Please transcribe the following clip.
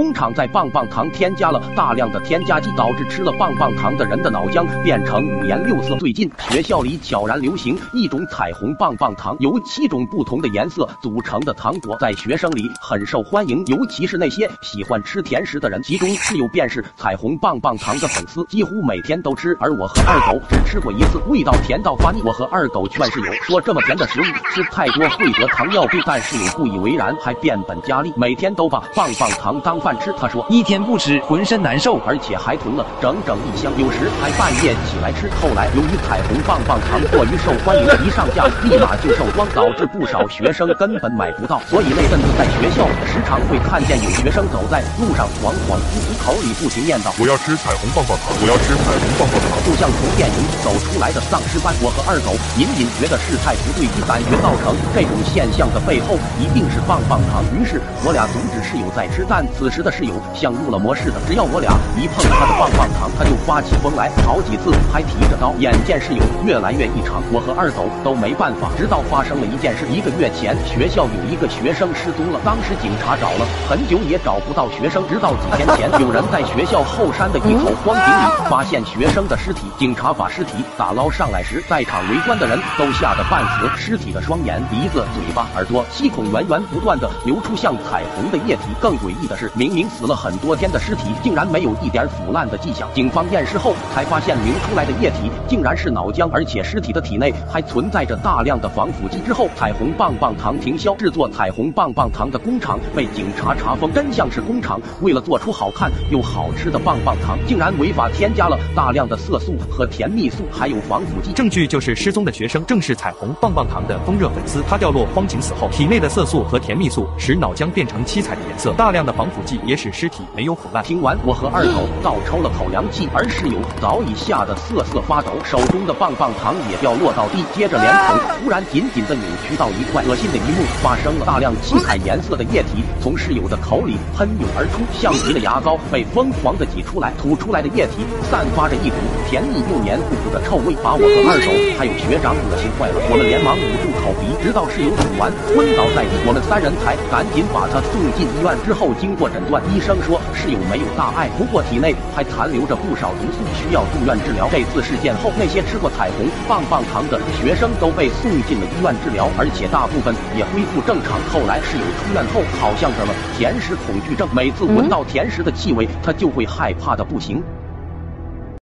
工厂在棒棒糖添加了大量的添加剂，导致吃了棒棒糖的人的脑浆变成五颜六色。最近学校里悄然流行一种彩虹棒棒糖，由七种不同的颜色组成的糖果，在学生里很受欢迎，尤其是那些喜欢吃甜食的人。其中室友便是彩虹棒棒糖的粉丝，几乎每天都吃。而我和二狗只吃过一次，味道甜到发腻。我和二狗劝室友说，这么甜的食物吃太多会得糖尿病，但室友不以为然，还变本加厉，每天都把棒棒糖当饭饭吃。他说一天不吃浑身难受，而且还囤了整整一箱，有时还半夜起来吃。后来由于彩虹棒棒糖过于受欢迎，一上架立马就售光，导致不少学生根本买不到。所以那阵子在学校时常会看见有学生走在路上恍恍惚惚，口里不停念叨：“我要吃彩虹棒棒糖，我要吃彩虹棒棒糖。”就像从电影走出来的丧尸般。我和二狗隐隐觉得事态不对，感觉造成这种现象的背后一定是棒棒糖。于是我俩阻止室友在吃，但此时的室友像入了魔似的，只要我俩一碰他的棒棒糖，他就发起疯来，好几次还提着刀。眼见室友越来越异常，我和二狗都没办法。直到发生了一件事，一个月前学校有一个学生失踪了，当时警察找了很久也找不到学生，直到几天前，有人在学校后山的一口荒井里发现学生的尸体。警察把尸体打捞上来时，在场围观的人都吓得半死。尸体的双眼、鼻子、嘴巴、耳朵、吸孔源源不断的流出像彩虹的液体。更诡异的是，明明明死了很多天的尸体，竟然没有一点腐烂的迹象。警方验尸后才发现，流出来的液体竟然是脑浆，而且尸体的体内还存在着大量的防腐剂。之后，彩虹棒棒糖停销，制作彩虹棒棒糖的工厂被警察查封。真相是，工厂为了做出好看又好吃的棒棒糖，竟然违法添加了大量的色素和甜蜜素，还有防腐剂。证据就是失踪的学生正是彩虹棒棒糖的风热粉丝。他掉落荒井死后，体内的色素和甜蜜素使脑浆变成七彩的颜色，大量的防腐剂剂也使尸体没有腐烂。听完，我和二狗倒抽了口凉气，而室友早已吓得瑟瑟发抖，手中的棒棒糖也掉落到地，接着脸孔突然紧紧的扭曲到一块，恶心的一幕发生了，大量七彩颜色的液体从室友的口里喷涌而出，像极了牙膏被疯狂的挤出来，吐出来的液体散发着一股甜腻又黏糊糊的臭味，把我和二狗还有学长恶心坏了。我们连忙捂住口鼻，直到室友吐完昏倒在地，我们三人才赶紧把他送进医院。之后经过诊断，医生说室友没有大碍，不过体内还残留着不少毒素，需要住院治疗。这次事件后，那些吃过彩虹棒棒糖的学生都被送进了医院治疗，而且大部分也恢复正常。后来室友出院后，好像得了甜食恐惧症，每次闻到甜食的气味，他就会害怕的不行。